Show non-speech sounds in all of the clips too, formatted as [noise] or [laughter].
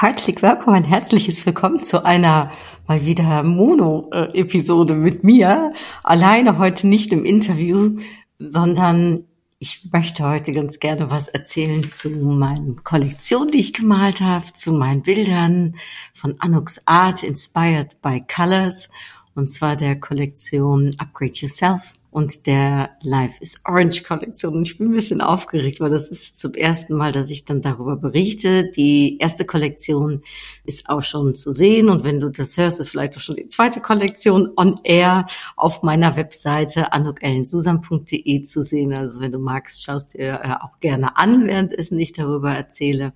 Herzlich willkommen, ein herzliches Willkommen zu einer mal wieder Mono-Episode mit mir. Alleine heute nicht im Interview, sondern ich möchte heute ganz gerne was erzählen zu meinen Kollektionen, die ich gemalt habe, zu meinen Bildern von Anux Art, inspired by Colors, und zwar der Kollektion Upgrade Yourself und der Life is Orange Kollektion. Ich bin ein bisschen aufgeregt, weil das ist zum ersten Mal, dass ich dann darüber berichte. Die erste Kollektion ist auch schon zu sehen. Und wenn du das hörst, ist vielleicht auch schon die zweite Kollektion on air auf meiner Webseite anukellensusan.de zu sehen. Also wenn du magst, schaust dir äh, auch gerne an, währenddessen ich darüber erzähle.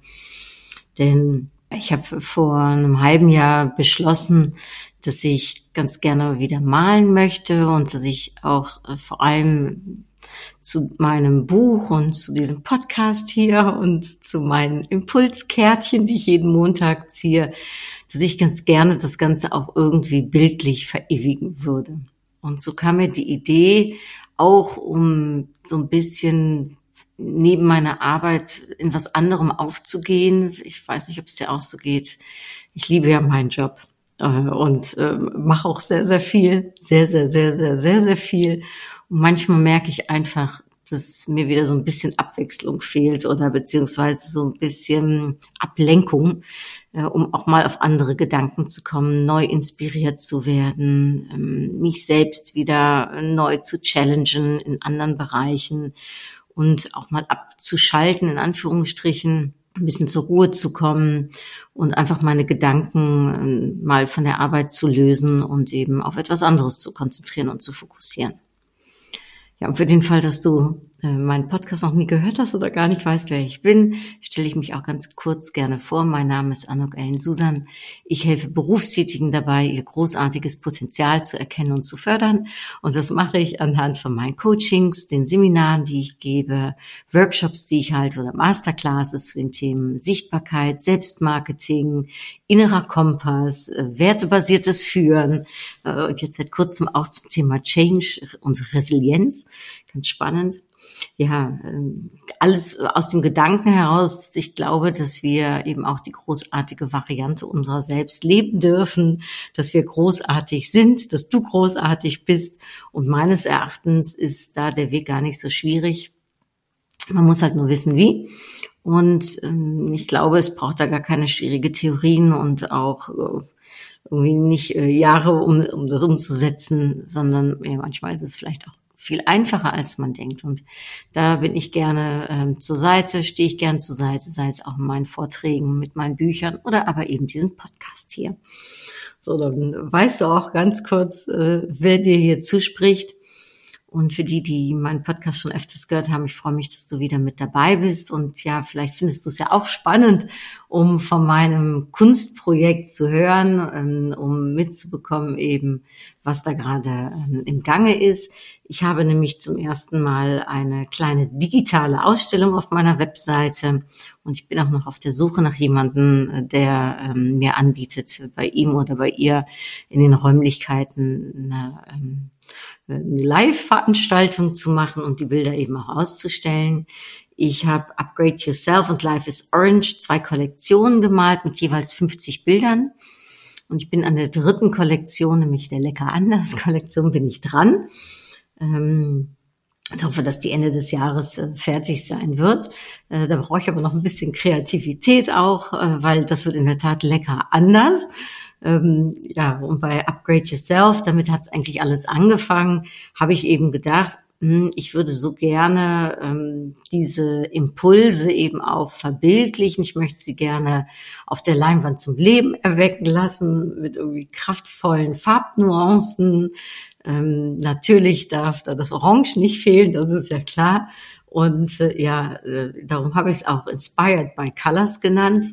Denn ich habe vor einem halben Jahr beschlossen, dass ich ganz gerne wieder malen möchte und dass ich auch äh, vor allem zu meinem Buch und zu diesem Podcast hier und zu meinen Impulskärtchen, die ich jeden Montag ziehe, dass ich ganz gerne das Ganze auch irgendwie bildlich verewigen würde. Und so kam mir die Idee, auch um so ein bisschen neben meiner Arbeit in was anderem aufzugehen. Ich weiß nicht, ob es dir auch so geht. Ich liebe ja meinen Job. Äh, und äh, mache auch sehr, sehr viel, sehr, sehr, sehr, sehr, sehr, sehr viel. Und manchmal merke ich einfach, dass mir wieder so ein bisschen Abwechslung fehlt oder beziehungsweise so ein bisschen Ablenkung, äh, um auch mal auf andere Gedanken zu kommen, neu inspiriert zu werden, ähm, mich selbst wieder neu zu challengen in anderen Bereichen und auch mal abzuschalten, in Anführungsstrichen, ein bisschen zur Ruhe zu kommen und einfach meine Gedanken ähm, mal von der Arbeit zu lösen und eben auf etwas anderes zu konzentrieren und zu fokussieren. Ja, und für den Fall, dass du meinen Podcast noch nie gehört hast oder gar nicht weißt, wer ich bin, stelle ich mich auch ganz kurz gerne vor. Mein Name ist Anuk Ellen Susan. Ich helfe Berufstätigen dabei, ihr großartiges Potenzial zu erkennen und zu fördern. Und das mache ich anhand von meinen Coachings, den Seminaren, die ich gebe, Workshops, die ich halte oder Masterclasses zu den Themen Sichtbarkeit, Selbstmarketing, innerer Kompass, äh, wertebasiertes Führen äh, und jetzt seit kurzem auch zum Thema Change und Resilienz. Ganz spannend ja, ähm, alles aus dem Gedanken heraus, ich glaube, dass wir eben auch die großartige Variante unserer selbst leben dürfen, dass wir großartig sind, dass du großartig bist. Und meines Erachtens ist da der Weg gar nicht so schwierig. Man muss halt nur wissen, wie. Und ähm, ich glaube, es braucht da gar keine schwierige Theorien und auch äh, irgendwie nicht äh, Jahre, um, um das umzusetzen, sondern ja, manchmal ist es vielleicht auch viel einfacher, als man denkt. Und da bin ich gerne ähm, zur Seite, stehe ich gern zur Seite, sei es auch in meinen Vorträgen, mit meinen Büchern oder aber eben diesen Podcast hier. So, dann weißt du auch ganz kurz, äh, wer dir hier zuspricht. Und für die, die meinen Podcast schon öfters gehört haben, ich freue mich, dass du wieder mit dabei bist. Und ja, vielleicht findest du es ja auch spannend, um von meinem Kunstprojekt zu hören, ähm, um mitzubekommen eben, was da gerade ähm, im Gange ist. Ich habe nämlich zum ersten Mal eine kleine digitale Ausstellung auf meiner Webseite und ich bin auch noch auf der Suche nach jemandem, äh, der ähm, mir anbietet, bei ihm oder bei ihr in den Räumlichkeiten eine, eine Live-Veranstaltung zu machen und die Bilder eben auch auszustellen. Ich habe Upgrade Yourself und Life is Orange zwei Kollektionen gemalt mit jeweils 50 Bildern. Und ich bin an der dritten Kollektion, nämlich der Lecker Anders Kollektion, bin ich dran. Ähm, ich hoffe, dass die Ende des Jahres äh, fertig sein wird. Äh, da brauche ich aber noch ein bisschen Kreativität auch, äh, weil das wird in der Tat lecker anders. Ähm, ja, und bei Upgrade Yourself, damit hat es eigentlich alles angefangen, habe ich eben gedacht, hm, ich würde so gerne ähm, diese Impulse eben auch verbildlichen. Ich möchte sie gerne auf der Leinwand zum Leben erwecken lassen mit irgendwie kraftvollen Farbnuancen, ähm, natürlich darf da das Orange nicht fehlen, das ist ja klar. Und äh, ja, äh, darum habe ich es auch Inspired by Colors genannt.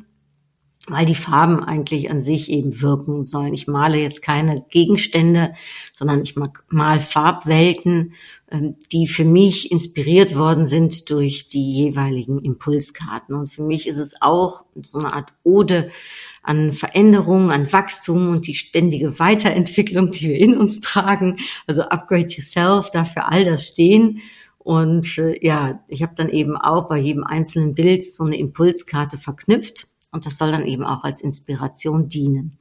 Weil die Farben eigentlich an sich eben wirken sollen. Ich male jetzt keine Gegenstände, sondern ich mal Farbwelten, ähm, die für mich inspiriert worden sind durch die jeweiligen Impulskarten. Und für mich ist es auch so eine Art Ode an Veränderung, an Wachstum und die ständige Weiterentwicklung, die wir in uns tragen. Also Upgrade Yourself, dafür all das stehen. Und äh, ja, ich habe dann eben auch bei jedem einzelnen Bild so eine Impulskarte verknüpft und das soll dann eben auch als Inspiration dienen.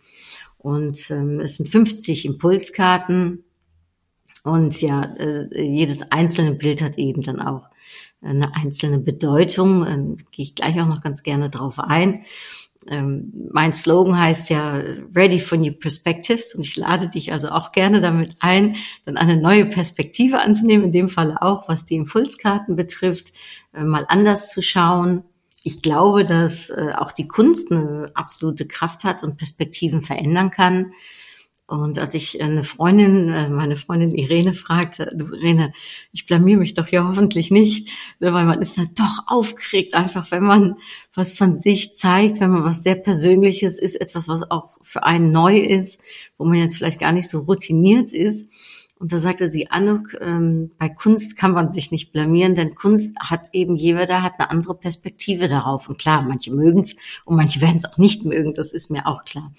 Und ähm, es sind 50 Impulskarten und ja, äh, jedes einzelne Bild hat eben dann auch eine einzelne Bedeutung. Ähm, Gehe ich gleich auch noch ganz gerne drauf ein. Ähm, mein Slogan heißt ja Ready for New Perspectives und ich lade dich also auch gerne damit ein, dann eine neue Perspektive anzunehmen, in dem Fall auch, was die Impulskarten betrifft, äh, mal anders zu schauen, ich glaube, dass äh, auch die Kunst eine absolute Kraft hat und Perspektiven verändern kann. Und als ich eine Freundin, äh, meine Freundin Irene fragte, du Irene, ich blamier mich doch hier hoffentlich nicht, weil man ist dann doch aufgeregt, einfach wenn man was von sich zeigt, wenn man was sehr Persönliches ist, etwas, was auch für einen neu ist, wo man jetzt vielleicht gar nicht so routiniert ist. Und da sagte sie, Anuk, ähm, bei Kunst kann man sich nicht blamieren, denn Kunst hat eben jeder hat eine andere Perspektive darauf. Und klar, manche mögen es und manche werden es auch nicht mögen, das ist mir auch klar.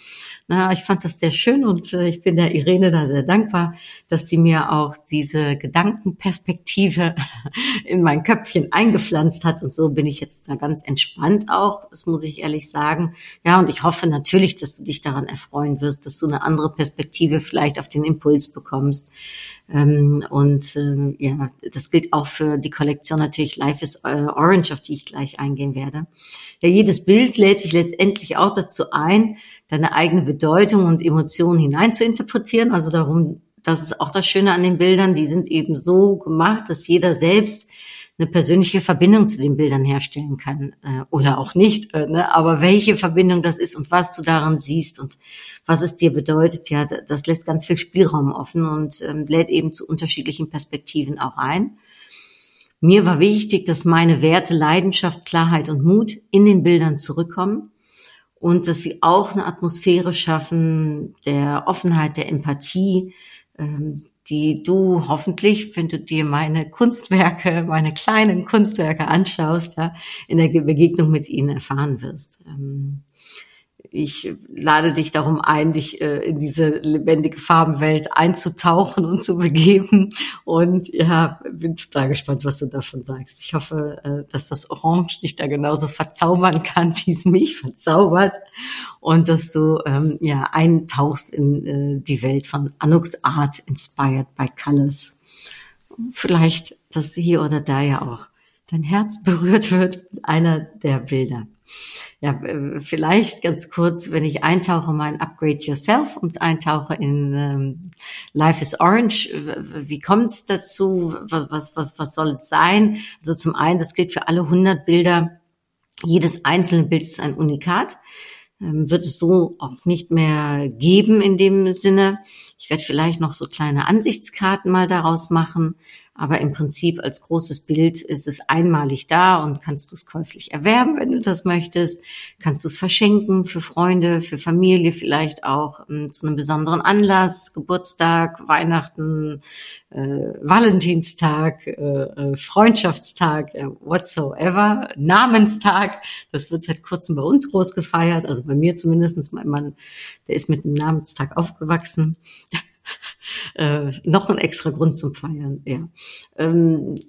Na, ich fand das sehr schön und äh, ich bin der Irene da sehr dankbar, dass sie mir auch diese Gedankenperspektive [laughs] in mein Köpfchen eingepflanzt hat. Und so bin ich jetzt da ganz entspannt auch, das muss ich ehrlich sagen. Ja, und ich hoffe natürlich, dass du dich daran erfreuen wirst, dass du eine andere Perspektive vielleicht auf den Impuls bekommst und äh, ja, das gilt auch für die Kollektion natürlich Life is äh, Orange, auf die ich gleich eingehen werde. Ja, jedes Bild lädt dich letztendlich auch dazu ein, deine eigene Bedeutung und Emotionen hinein zu interpretieren. Also darum, das ist auch das Schöne an den Bildern, die sind eben so gemacht, dass jeder selbst eine persönliche Verbindung zu den Bildern herstellen kann äh, oder auch nicht. Äh, ne? Aber welche Verbindung das ist und was du daran siehst und was es dir bedeutet, ja, das lässt ganz viel Spielraum offen und ähm, lädt eben zu unterschiedlichen Perspektiven auch ein. Mir war wichtig, dass meine Werte Leidenschaft, Klarheit und Mut in den Bildern zurückkommen und dass sie auch eine Atmosphäre schaffen der Offenheit, der Empathie, ähm, die du hoffentlich, wenn du dir meine Kunstwerke, meine kleinen Kunstwerke anschaust, ja, in der Begegnung mit ihnen erfahren wirst. Ähm, ich lade dich darum ein, dich äh, in diese lebendige Farbenwelt einzutauchen und zu begeben. Und ja, bin total gespannt, was du davon sagst. Ich hoffe, äh, dass das Orange dich da genauso verzaubern kann, [laughs] wie es mich verzaubert. Und dass du ähm, ja eintauchst in äh, die Welt von Anuks Art, inspired by Colors. Vielleicht, dass hier oder da ja auch dein Herz berührt wird einer der Bilder ja, äh, vielleicht ganz kurz, wenn ich eintauche in mein Upgrade Yourself und eintauche in ähm, Life is Orange, wie kommt es dazu? Was, was, was, was soll es sein? Also zum einen, das gilt für alle 100 Bilder. Jedes einzelne Bild ist ein Unikat. Ähm, wird es so auch nicht mehr geben in dem Sinne. Ich werde vielleicht noch so kleine Ansichtskarten mal daraus machen. Aber im Prinzip als großes Bild ist es einmalig da und kannst du es käuflich erwerben, wenn du das möchtest. Kannst du es verschenken für Freunde, für Familie vielleicht auch ähm, zu einem besonderen Anlass, Geburtstag, Weihnachten, äh, Valentinstag, äh, äh, Freundschaftstag, äh, whatsoever, Namenstag. Das wird seit kurzem bei uns groß gefeiert, also bei mir zumindestens. Mein Mann, der ist mit einem Namenstag aufgewachsen [laughs] äh, noch ein extra Grund zum Feiern, ja. Ähm,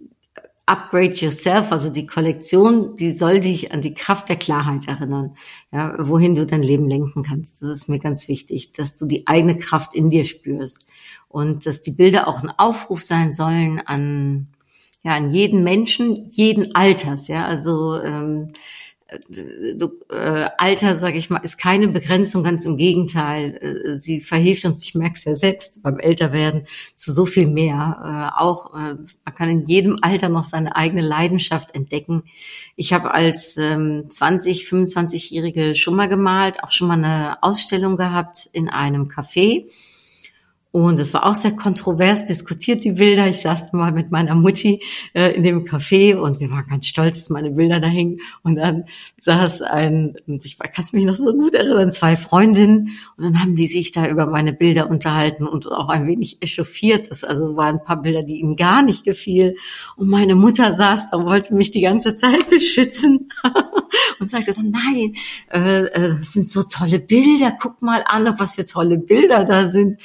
Upgrade Yourself, also die Kollektion, die soll dich an die Kraft der Klarheit erinnern, ja, wohin du dein Leben lenken kannst. Das ist mir ganz wichtig, dass du die eigene Kraft in dir spürst und dass die Bilder auch ein Aufruf sein sollen an ja an jeden Menschen, jeden Alters, ja, also ähm, äh, Alter, sage ich mal, ist keine Begrenzung, ganz im Gegenteil. Äh, sie verhilft uns, ich merke es ja selbst beim Älterwerden, zu so viel mehr. Äh, auch äh, man kann in jedem Alter noch seine eigene Leidenschaft entdecken. Ich habe als ähm, 20, 25-Jährige schon mal gemalt, auch schon mal eine Ausstellung gehabt in einem Café. Und es war auch sehr kontrovers diskutiert, die Bilder. Ich saß mal mit meiner Mutti äh, in dem Café und wir waren ganz stolz, dass meine Bilder da hingen. Und dann saß ein, ich kann es mich noch so gut erinnern, zwei Freundinnen. Und dann haben die sich da über meine Bilder unterhalten und auch ein wenig echauffiert. Das also waren ein paar Bilder, die ihnen gar nicht gefiel. Und meine Mutter saß da und wollte mich die ganze Zeit beschützen. [laughs] und sagte dann, nein, äh, äh, das sind so tolle Bilder, guck mal an, was für tolle Bilder da sind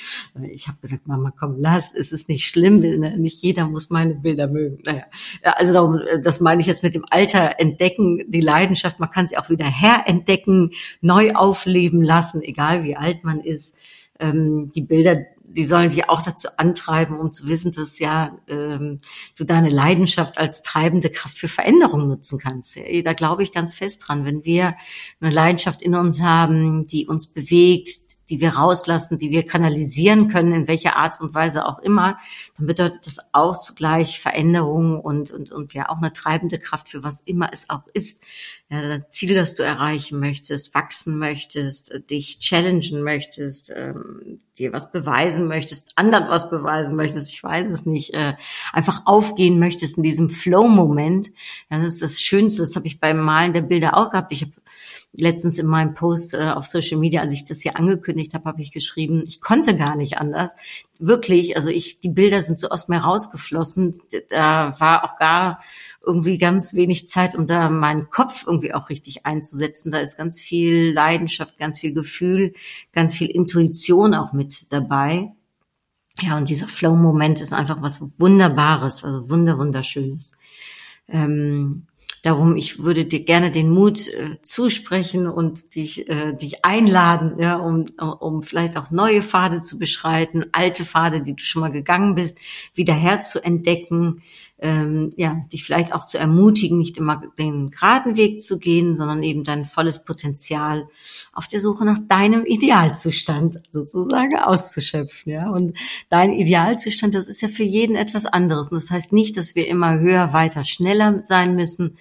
habe gesagt, Mama, komm, lass, es ist nicht schlimm, ne? nicht jeder muss meine Bilder mögen. Naja, also darum, äh, das meine ich jetzt mit dem Alter entdecken, die Leidenschaft, man kann sie auch wieder herentdecken, neu aufleben lassen, egal wie alt man ist. Ähm, die Bilder, die sollen dich auch dazu antreiben, um zu wissen, dass ja ähm, du deine Leidenschaft als treibende Kraft für Veränderung nutzen kannst. Da glaube ich ganz fest dran. Wenn wir eine Leidenschaft in uns haben, die uns bewegt, die wir rauslassen, die wir kanalisieren können, in welcher Art und Weise auch immer, dann bedeutet das auch zugleich Veränderung und, und, und ja auch eine treibende Kraft für was immer es auch ist. Ja, Ziel, das du erreichen möchtest, wachsen möchtest, dich challengen möchtest, ähm, dir was beweisen möchtest, anderen was beweisen möchtest, ich weiß es nicht, äh, einfach aufgehen möchtest in diesem Flow-Moment. Ja, das ist das Schönste, das habe ich beim Malen der Bilder auch gehabt. Ich habe letztens in meinem Post äh, auf Social Media, als ich das hier angekündigt habe, habe ich geschrieben, ich konnte gar nicht anders. Wirklich, also ich, die Bilder sind so aus mir rausgeflossen. Da war auch gar irgendwie ganz wenig Zeit, um da meinen Kopf irgendwie auch richtig einzusetzen. Da ist ganz viel Leidenschaft, ganz viel Gefühl, ganz viel Intuition auch mit dabei. Ja, und dieser Flow-Moment ist einfach was Wunderbares, also wunder, wunderschönes. Ähm, Darum, ich würde dir gerne den Mut äh, zusprechen und dich, äh, dich einladen, ja, um, um vielleicht auch neue Pfade zu beschreiten, alte Pfade, die du schon mal gegangen bist, wieder herzuentdecken, ähm, ja, dich vielleicht auch zu ermutigen, nicht immer den geraden Weg zu gehen, sondern eben dein volles Potenzial auf der Suche nach deinem Idealzustand sozusagen auszuschöpfen, ja. Und dein Idealzustand, das ist ja für jeden etwas anderes. Und das heißt nicht, dass wir immer höher, weiter, schneller sein müssen.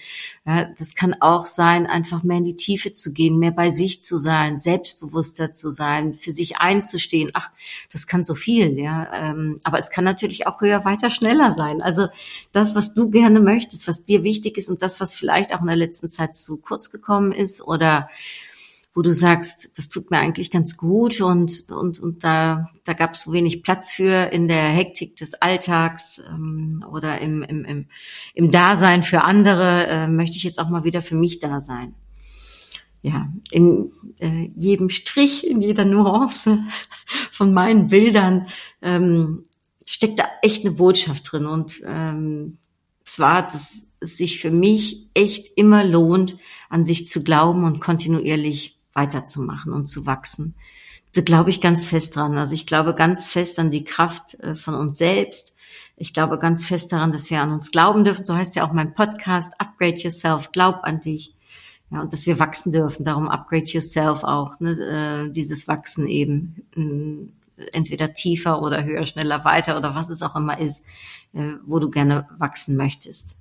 Ja, das kann auch sein, einfach mehr in die Tiefe zu gehen, mehr bei sich zu sein, selbstbewusster zu sein, für sich einzustehen. Ach, das kann so viel, ja. Ähm, aber es kann natürlich auch höher, weiter, schneller sein. Also das, was du gerne möchtest, was dir wichtig ist und das, was vielleicht auch in der letzten Zeit zu kurz gekommen ist oder wo du sagst, das tut mir eigentlich ganz gut und, und, und da, da gab es so wenig Platz für in der Hektik des Alltags ähm, oder im, im, im, im Dasein für andere, äh, möchte ich jetzt auch mal wieder für mich da sein. Ja, in äh, jedem Strich, in jeder Nuance [laughs] von meinen Bildern ähm, steckt da echt eine Botschaft drin und ähm, zwar, dass es sich für mich echt immer lohnt, an sich zu glauben und kontinuierlich weiterzumachen und zu wachsen. Da glaube ich ganz fest dran. Also ich glaube ganz fest an die Kraft äh, von uns selbst. Ich glaube ganz fest daran, dass wir an uns glauben dürfen. So heißt ja auch mein Podcast, Upgrade Yourself, glaub an dich. Ja, und dass wir wachsen dürfen. Darum Upgrade Yourself auch. Ne? Äh, dieses Wachsen eben. Entweder tiefer oder höher, schneller, weiter oder was es auch immer ist, äh, wo du gerne wachsen möchtest.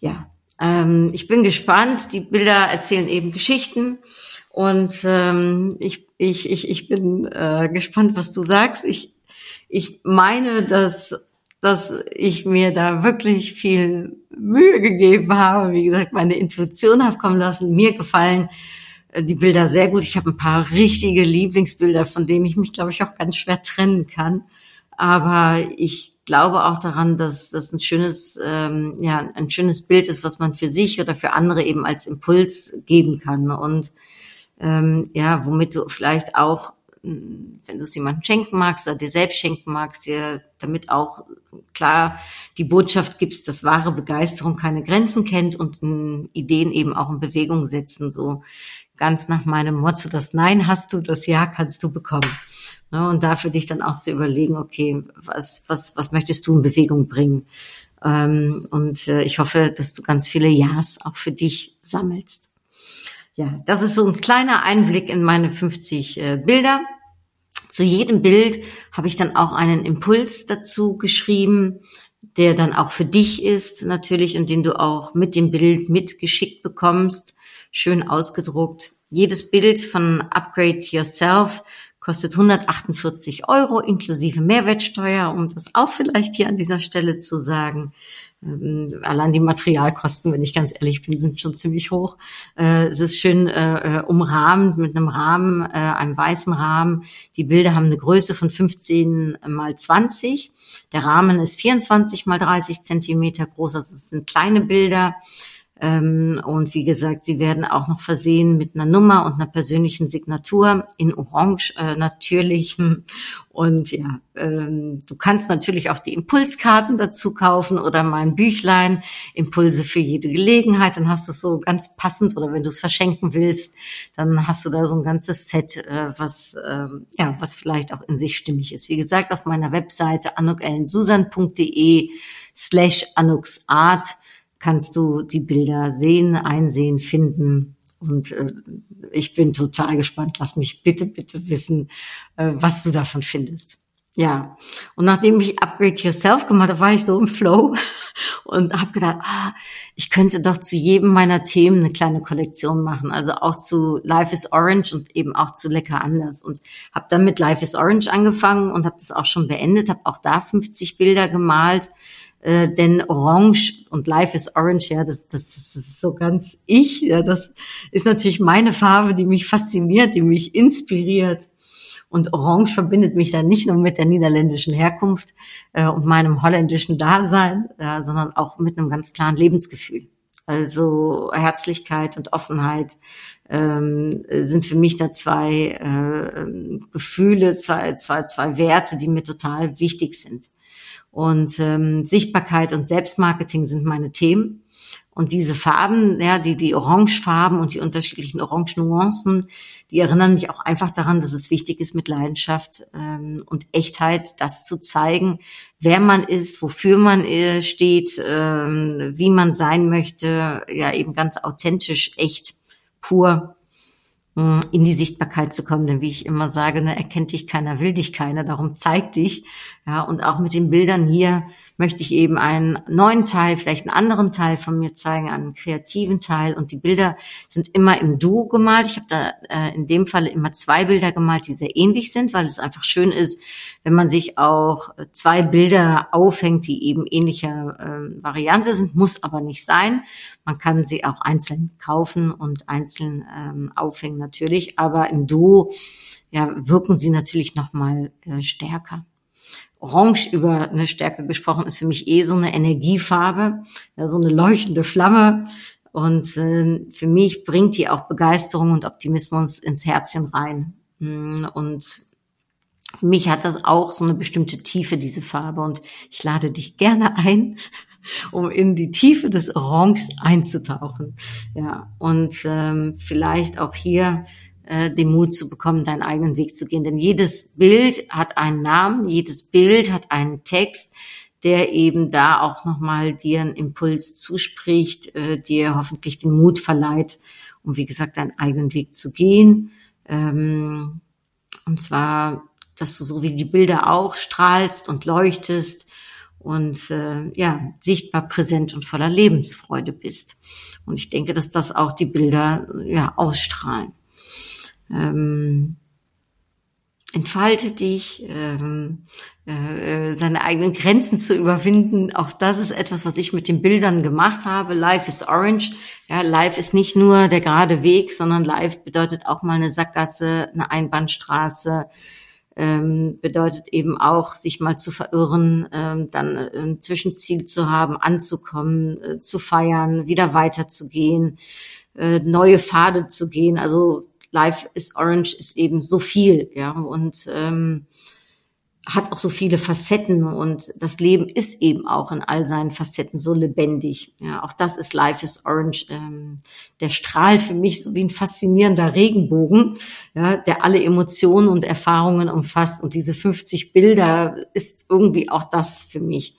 Ja, ähm, ich bin gespannt. Die Bilder erzählen eben Geschichten. Und ähm, ich, ich, ich, ich bin äh, gespannt, was du sagst. Ich, ich meine, dass, dass ich mir da wirklich viel Mühe gegeben habe. Wie gesagt, meine Intuition habe kommen lassen. Mir gefallen äh, die Bilder sehr gut. Ich habe ein paar richtige Lieblingsbilder, von denen ich mich, glaube ich, auch ganz schwer trennen kann. Aber ich glaube auch daran, dass das ein schönes, ähm, ja, ein schönes Bild ist, was man für sich oder für andere eben als Impuls geben kann. Und ähm, ja, womit du vielleicht auch, hm, wenn du es jemandem schenken magst oder dir selbst schenken magst, dir damit auch klar die Botschaft gibst, dass wahre Begeisterung keine Grenzen kennt und in Ideen eben auch in Bewegung setzen, so ganz nach meinem Motto, das Nein hast du, das Ja kannst du bekommen. Ne, und dafür dich dann auch zu überlegen, okay, was, was, was möchtest du in Bewegung bringen? Ähm, und äh, ich hoffe, dass du ganz viele Ja's auch für dich sammelst. Ja, das ist so ein kleiner Einblick in meine 50 äh, Bilder. Zu jedem Bild habe ich dann auch einen Impuls dazu geschrieben, der dann auch für dich ist natürlich und den du auch mit dem Bild mitgeschickt bekommst, schön ausgedruckt. Jedes Bild von Upgrade Yourself kostet 148 Euro inklusive Mehrwertsteuer, um das auch vielleicht hier an dieser Stelle zu sagen. Ähm, allein die Materialkosten, wenn ich ganz ehrlich bin, sind schon ziemlich hoch. Äh, es ist schön äh, äh, umrahmt mit einem Rahmen, äh, einem weißen Rahmen. Die Bilder haben eine Größe von 15 mal 20. Der Rahmen ist 24 mal 30 Zentimeter groß, also es sind kleine Bilder. Ähm, und wie gesagt, sie werden auch noch versehen mit einer Nummer und einer persönlichen Signatur in Orange äh, natürlich. [laughs] Und ja, ähm, du kannst natürlich auch die Impulskarten dazu kaufen oder mal ein Büchlein, Impulse für jede Gelegenheit. Dann hast du es so ganz passend oder wenn du es verschenken willst, dann hast du da so ein ganzes Set, äh, was ähm, ja, was vielleicht auch in sich stimmig ist. Wie gesagt, auf meiner Webseite anukellensusan.de slash anuxart kannst du die Bilder sehen, einsehen, finden. Und äh, ich bin total gespannt. Lass mich bitte, bitte wissen, äh, was du davon findest. Ja, und nachdem ich Upgrade Yourself gemacht habe, war ich so im Flow [laughs] und habe gedacht, ah, ich könnte doch zu jedem meiner Themen eine kleine Kollektion machen. Also auch zu Life is Orange und eben auch zu Lecker anders. Und habe dann mit Life is Orange angefangen und habe das auch schon beendet, habe auch da 50 Bilder gemalt äh, denn Orange und Life is Orange, ja, das, das, das ist so ganz ich. Ja, das ist natürlich meine Farbe, die mich fasziniert, die mich inspiriert. Und Orange verbindet mich dann nicht nur mit der niederländischen Herkunft äh, und meinem holländischen Dasein, äh, sondern auch mit einem ganz klaren Lebensgefühl. Also Herzlichkeit und Offenheit ähm, sind für mich da zwei äh, Gefühle, zwei, zwei, zwei Werte, die mir total wichtig sind. Und ähm, Sichtbarkeit und Selbstmarketing sind meine Themen. Und diese Farben, ja, die, die Orangefarben und die unterschiedlichen Orange-Nuancen, die erinnern mich auch einfach daran, dass es wichtig ist, mit Leidenschaft ähm, und Echtheit das zu zeigen, wer man ist, wofür man äh, steht, ähm, wie man sein möchte, ja, eben ganz authentisch, echt, pur in die Sichtbarkeit zu kommen. Denn wie ich immer sage, ne, erkennt dich keiner, will dich keiner, darum zeig dich. Ja, und auch mit den Bildern hier möchte ich eben einen neuen Teil, vielleicht einen anderen Teil von mir zeigen, einen kreativen Teil. Und die Bilder sind immer im Duo gemalt. Ich habe da äh, in dem Fall immer zwei Bilder gemalt, die sehr ähnlich sind, weil es einfach schön ist, wenn man sich auch zwei Bilder aufhängt, die eben ähnlicher äh, Variante sind, muss aber nicht sein. Man kann sie auch einzeln kaufen und einzeln ähm, aufhängen natürlich, aber im Duo ja, wirken sie natürlich noch mal äh, stärker. Orange über eine Stärke gesprochen ist für mich eh so eine Energiefarbe, ja, so eine leuchtende Flamme. Und äh, für mich bringt die auch Begeisterung und Optimismus ins Herzchen rein. Mm, und für mich hat das auch so eine bestimmte Tiefe, diese Farbe. Und ich lade dich gerne ein, [laughs] um in die Tiefe des Oranges einzutauchen. Ja, und ähm, vielleicht auch hier äh, den Mut zu bekommen, deinen eigenen Weg zu gehen. Denn jedes Bild hat einen Namen, jedes Bild hat einen Text, der eben da auch nochmal dir einen Impuls zuspricht, äh, dir hoffentlich den Mut verleiht, um wie gesagt deinen eigenen Weg zu gehen. Ähm, und zwar, dass du so wie die Bilder auch strahlst und leuchtest und äh, ja sichtbar präsent und voller Lebensfreude bist. Und ich denke, dass das auch die Bilder ja ausstrahlen ähm, entfalte dich, ähm, äh, seine eigenen Grenzen zu überwinden. Auch das ist etwas, was ich mit den Bildern gemacht habe. Life is orange. Ja, life ist nicht nur der gerade Weg, sondern life bedeutet auch mal eine Sackgasse, eine Einbahnstraße, ähm, bedeutet eben auch, sich mal zu verirren, ähm, dann ein Zwischenziel zu haben, anzukommen, äh, zu feiern, wieder weiterzugehen, äh, neue Pfade zu gehen. Also Life is Orange ist eben so viel, ja, und ähm, hat auch so viele Facetten und das Leben ist eben auch in all seinen Facetten so lebendig. Ja, auch das ist Life is Orange. Ähm, der strahlt für mich so wie ein faszinierender Regenbogen, ja, der alle Emotionen und Erfahrungen umfasst. Und diese 50 Bilder ist irgendwie auch das für mich.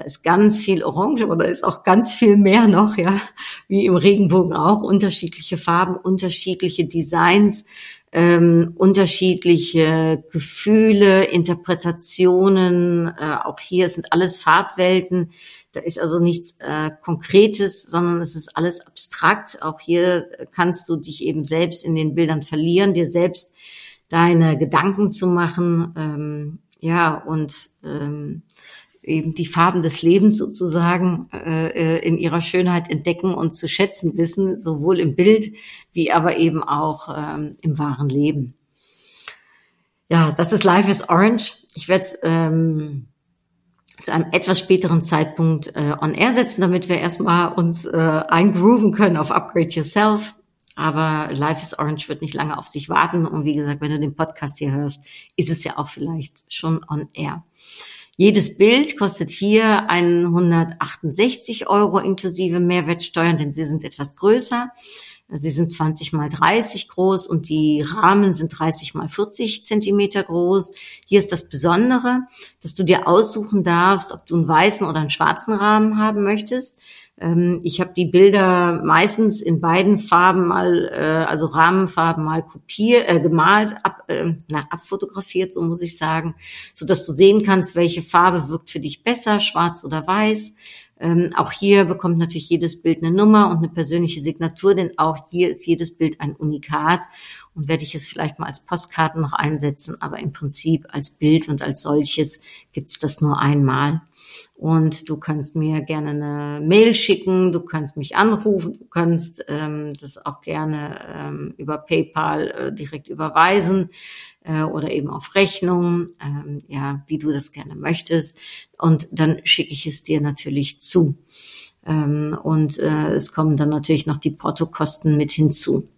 Da ist ganz viel Orange, aber da ist auch ganz viel mehr noch, ja, wie im Regenbogen auch. Unterschiedliche Farben, unterschiedliche Designs, ähm, unterschiedliche Gefühle, Interpretationen. Äh, auch hier sind alles Farbwelten. Da ist also nichts äh, Konkretes, sondern es ist alles abstrakt. Auch hier kannst du dich eben selbst in den Bildern verlieren, dir selbst deine Gedanken zu machen, ähm, ja, und ähm, eben die Farben des Lebens sozusagen äh, in ihrer Schönheit entdecken und zu schätzen wissen, sowohl im Bild wie aber eben auch ähm, im wahren Leben. Ja, das ist Life is Orange. Ich werde ähm, zu einem etwas späteren Zeitpunkt äh, on air setzen, damit wir erstmal uns äh, eingrooven können auf Upgrade Yourself. Aber Life is Orange wird nicht lange auf sich warten. Und wie gesagt, wenn du den Podcast hier hörst, ist es ja auch vielleicht schon on air. Jedes Bild kostet hier 168 Euro inklusive Mehrwertsteuern, denn sie sind etwas größer. Sie sind 20 mal 30 groß und die Rahmen sind 30 mal 40 Zentimeter groß. Hier ist das Besondere, dass du dir aussuchen darfst, ob du einen weißen oder einen schwarzen Rahmen haben möchtest. Ähm, ich habe die Bilder meistens in beiden Farben mal, äh, also Rahmenfarben mal kopiert, äh, gemalt, ab, äh, na, abfotografiert, so muss ich sagen, so dass du sehen kannst, welche Farbe wirkt für dich besser, schwarz oder weiß. Ähm, auch hier bekommt natürlich jedes Bild eine Nummer und eine persönliche Signatur, denn auch hier ist jedes Bild ein Unikat und werde ich es vielleicht mal als Postkarten noch einsetzen, aber im Prinzip als Bild und als solches gibt es das nur einmal. Und du kannst mir gerne eine Mail schicken, du kannst mich anrufen, du kannst ähm, das auch gerne ähm, über PayPal äh, direkt überweisen äh, oder eben auf Rechnung, ähm, ja, wie du das gerne möchtest. Und dann schicke ich es dir natürlich zu. Ähm, und äh, es kommen dann natürlich noch die Portokosten mit hinzu.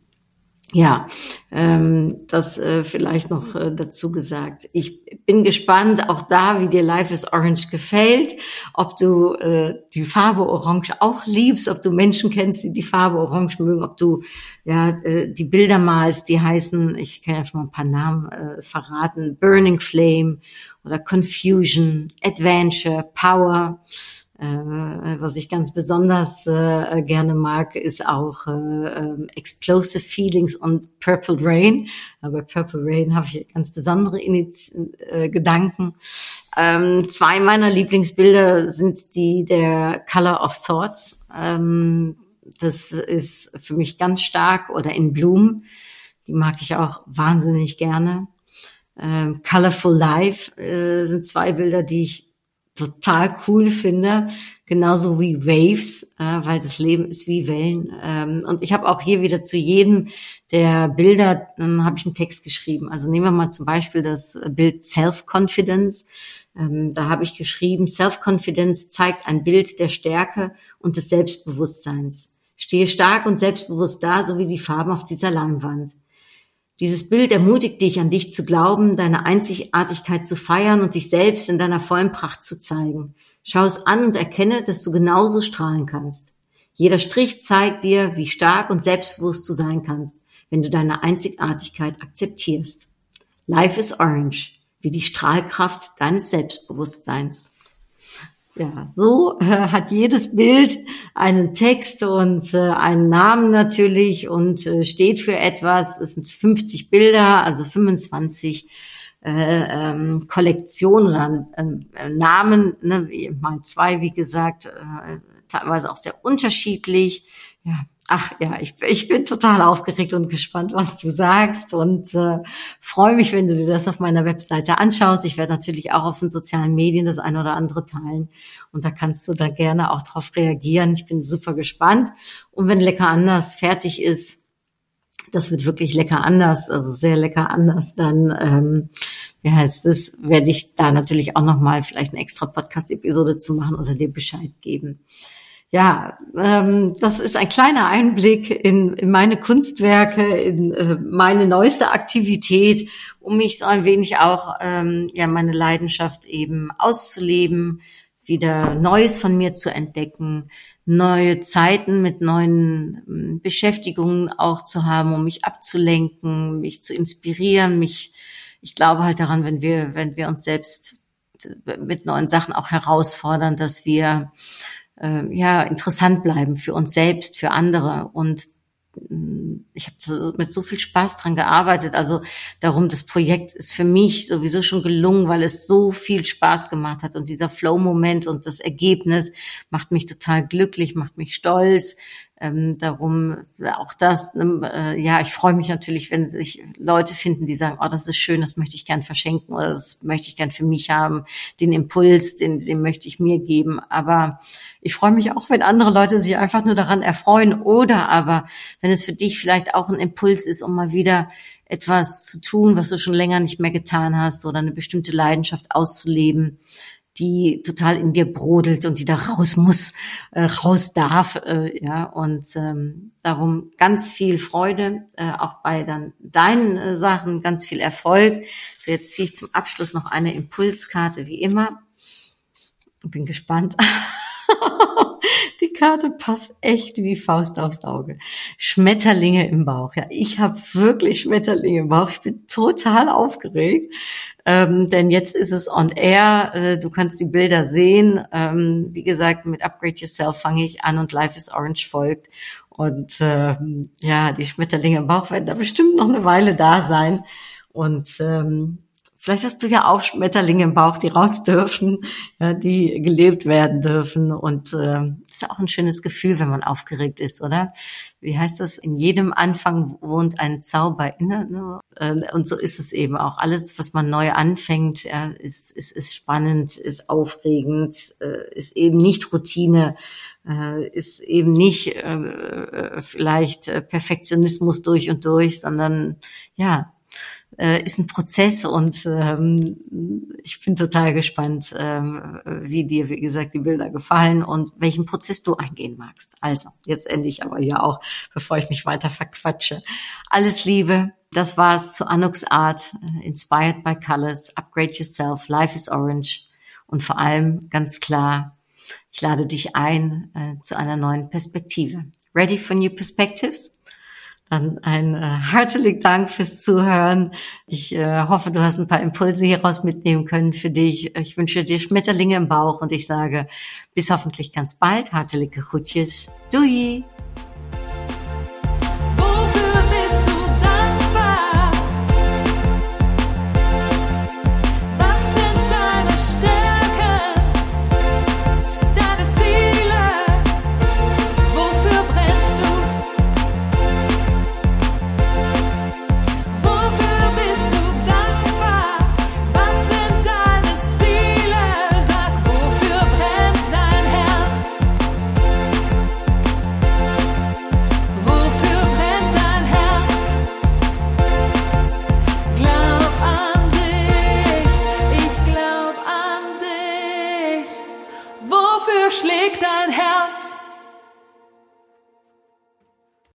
Ja, ähm, das äh, vielleicht noch äh, dazu gesagt. Ich bin gespannt, auch da, wie dir Life is Orange gefällt, ob du äh, die Farbe Orange auch liebst, ob du Menschen kennst, die die Farbe Orange mögen, ob du ja äh, die Bilder malst, die heißen, ich kann ja schon mal ein paar Namen äh, verraten, Burning Flame oder Confusion, Adventure, Power. Äh, was ich ganz besonders äh, gerne mag, ist auch äh, ähm, Explosive Feelings und Purple Rain. Aber Purple Rain habe ich ganz besondere Iniz äh, Gedanken. Ähm, zwei meiner Lieblingsbilder sind die der Color of Thoughts. Ähm, das ist für mich ganz stark oder in Bloom. Die mag ich auch wahnsinnig gerne. Ähm, Colorful Life äh, sind zwei Bilder, die ich total cool finde, genauso wie Waves, äh, weil das Leben ist wie Wellen. Ähm, und ich habe auch hier wieder zu jedem der Bilder, dann habe ich einen Text geschrieben. Also nehmen wir mal zum Beispiel das Bild Self-Confidence. Ähm, da habe ich geschrieben, Self-Confidence zeigt ein Bild der Stärke und des Selbstbewusstseins. Stehe stark und selbstbewusst da, so wie die Farben auf dieser Leinwand. Dieses Bild ermutigt dich, an dich zu glauben, deine Einzigartigkeit zu feiern und dich selbst in deiner vollen Pracht zu zeigen. Schau es an und erkenne, dass du genauso strahlen kannst. Jeder Strich zeigt dir, wie stark und selbstbewusst du sein kannst, wenn du deine Einzigartigkeit akzeptierst. Life is orange, wie die Strahlkraft deines Selbstbewusstseins. Ja, so äh, hat jedes Bild einen Text und äh, einen Namen natürlich und äh, steht für etwas. Es sind 50 Bilder, also 25 äh, ähm, Kollektionen oder äh, Namen, ne, mal zwei, wie gesagt, äh, teilweise auch sehr unterschiedlich. Ja, Ach ja, ich, ich bin total aufgeregt und gespannt, was du sagst und äh, freue mich, wenn du dir das auf meiner Webseite anschaust. Ich werde natürlich auch auf den sozialen Medien das eine oder andere teilen und da kannst du da gerne auch drauf reagieren. Ich bin super gespannt und wenn lecker anders fertig ist, das wird wirklich lecker anders, also sehr lecker anders, dann ähm, wie heißt es, werde ich da natürlich auch nochmal vielleicht eine extra Podcast-Episode zu machen oder dir Bescheid geben. Ja, ähm, das ist ein kleiner Einblick in, in meine Kunstwerke, in äh, meine neueste Aktivität, um mich so ein wenig auch, ähm, ja, meine Leidenschaft eben auszuleben, wieder Neues von mir zu entdecken, neue Zeiten mit neuen ähm, Beschäftigungen auch zu haben, um mich abzulenken, mich zu inspirieren, mich, ich glaube halt daran, wenn wir, wenn wir uns selbst mit neuen Sachen auch herausfordern, dass wir äh, ja interessant bleiben für uns selbst, für andere und mm, ich habe mit so viel Spaß dran gearbeitet. Also darum, das Projekt ist für mich sowieso schon gelungen, weil es so viel Spaß gemacht hat. Und dieser Flow-Moment und das Ergebnis macht mich total glücklich, macht mich stolz. Ähm, darum auch das, ähm, äh, ja, ich freue mich natürlich, wenn sich Leute finden, die sagen, oh, das ist schön, das möchte ich gern verschenken oder das möchte ich gern für mich haben, den Impuls, den, den möchte ich mir geben. Aber ich freue mich auch, wenn andere Leute sich einfach nur daran erfreuen oder aber, wenn es für dich vielleicht auch ein Impuls ist, um mal wieder etwas zu tun, was du schon länger nicht mehr getan hast oder eine bestimmte Leidenschaft auszuleben, die total in dir brodelt und die da raus muss, äh, raus darf, äh, ja und ähm, darum ganz viel Freude äh, auch bei dann deinen äh, Sachen, ganz viel Erfolg. So jetzt ziehe ich zum Abschluss noch eine Impulskarte wie immer. Bin gespannt. [laughs] [laughs] Die Karte passt echt wie Faust aufs Auge. Schmetterlinge im Bauch. Ja, ich habe wirklich Schmetterlinge im Bauch. Ich bin total aufgeregt, ähm, denn jetzt ist es on air. Äh, du kannst die Bilder sehen. Ähm, wie gesagt, mit Upgrade Yourself fange ich an und Life is Orange folgt. Und ähm, ja, die Schmetterlinge im Bauch werden da bestimmt noch eine Weile da sein. Und ähm, Vielleicht hast du ja auch Schmetterlinge im Bauch, die raus dürfen, ja, die gelebt werden dürfen. Und äh, ist auch ein schönes Gefühl, wenn man aufgeregt ist, oder? Wie heißt das? In jedem Anfang wohnt ein Zauber inne. Ne? Äh, und so ist es eben auch. Alles, was man neu anfängt, ist, ist, ist spannend, ist aufregend, äh, ist eben nicht Routine äh, ist eben nicht äh, vielleicht Perfektionismus durch und durch, sondern ja, äh, ist ein Prozess und ähm, ich bin total gespannt, ähm, wie dir, wie gesagt, die Bilder gefallen und welchen Prozess du eingehen magst. Also, jetzt ende ich aber hier auch, bevor ich mich weiter verquatsche. Alles Liebe. Das war's zu Anuks Art, äh, Inspired by Colors, Upgrade Yourself, Life is Orange und vor allem ganz klar, ich lade dich ein äh, zu einer neuen Perspektive. Ready for new perspectives? Dann ein äh, herzlichen Dank fürs Zuhören. Ich äh, hoffe, du hast ein paar Impulse hieraus mitnehmen können für dich. Ich wünsche dir Schmetterlinge im Bauch und ich sage bis hoffentlich ganz bald. Hartelijke groetjes. Doei!